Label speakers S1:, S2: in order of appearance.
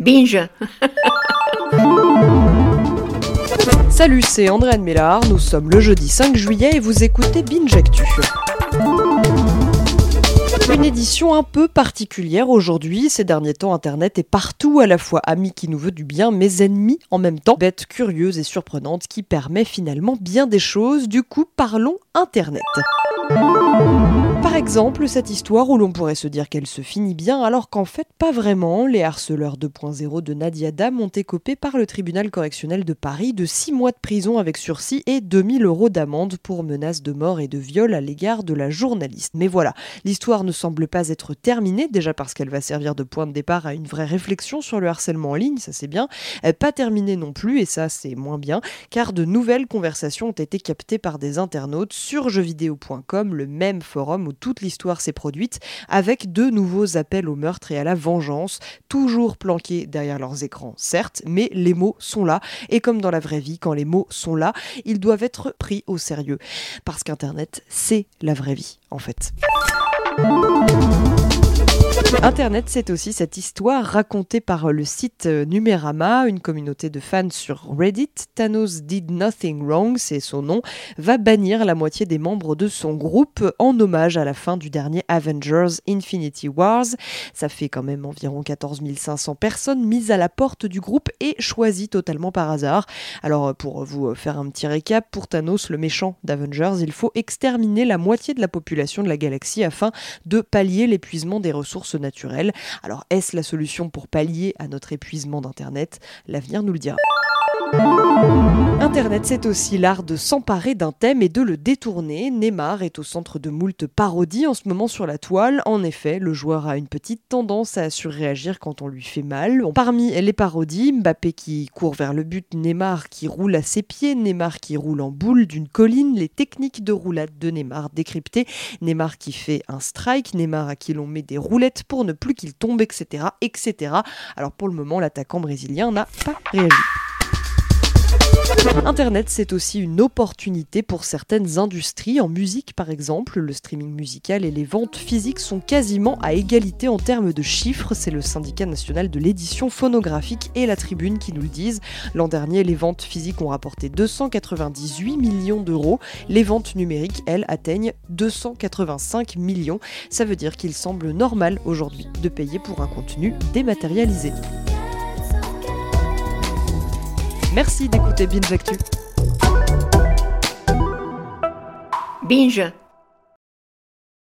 S1: Binge
S2: Salut, c'est Andréane Mélard, nous sommes le jeudi 5 juillet et vous écoutez Binge Actu. Une édition un peu particulière aujourd'hui. Ces derniers temps, Internet est partout, à la fois ami qui nous veut du bien, mais ennemi en même temps. Bête curieuse et surprenante qui permet finalement bien des choses. Du coup, parlons Internet. Par exemple, cette histoire où l'on pourrait se dire qu'elle se finit bien alors qu'en fait pas vraiment. Les harceleurs 2.0 de Nadia Dam ont écopé par le tribunal correctionnel de Paris de 6 mois de prison avec sursis et 2000 euros d'amende pour menaces de mort et de viol à l'égard de la journaliste. Mais voilà, l'histoire ne semble pas être terminée, déjà parce qu'elle va servir de point de départ à une vraie réflexion sur le harcèlement en ligne, ça c'est bien. Pas terminée non plus, et ça c'est moins bien, car de nouvelles conversations ont été captées par des internautes sur jeuxvideo.com, le même forum où toute l'histoire s'est produite, avec de nouveaux appels au meurtre et à la vengeance, toujours planqués derrière leurs écrans, certes, mais les mots sont là, et comme dans la vraie vie, quand les mots sont là, ils doivent être pris au sérieux, parce qu'Internet, c'est la vraie vie, en fait. Internet, c'est aussi cette histoire racontée par le site Numérama, une communauté de fans sur Reddit. Thanos Did Nothing Wrong, c'est son nom, va bannir la moitié des membres de son groupe en hommage à la fin du dernier Avengers Infinity Wars. Ça fait quand même environ 14 500 personnes mises à la porte du groupe et choisies totalement par hasard. Alors, pour vous faire un petit récap, pour Thanos, le méchant d'Avengers, il faut exterminer la moitié de la population de la galaxie afin de pallier l'épuisement des ressources naturelles. Alors est-ce la solution pour pallier à notre épuisement d'Internet? L'avenir nous le dira. Internet, c'est aussi l'art de s'emparer d'un thème et de le détourner. Neymar est au centre de moult parodies en ce moment sur la toile. En effet, le joueur a une petite tendance à surréagir quand on lui fait mal. Parmi les parodies, Mbappé qui court vers le but, Neymar qui roule à ses pieds, Neymar qui roule en boule d'une colline, les techniques de roulade de Neymar décryptées, Neymar qui fait un strike, Neymar à qui l'on met des roulettes pour ne plus qu'il tombe, etc., etc. Alors pour le moment, l'attaquant brésilien n'a pas réagi. Internet, c'est aussi une opportunité pour certaines industries. En musique, par exemple, le streaming musical et les ventes physiques sont quasiment à égalité en termes de chiffres. C'est le syndicat national de l'édition phonographique et la tribune qui nous le disent. L'an dernier, les ventes physiques ont rapporté 298 millions d'euros. Les ventes numériques, elles, atteignent 285 millions. Ça veut dire qu'il semble normal aujourd'hui de payer pour un contenu dématérialisé. Merci d'écouter Binge Actu.
S1: Binge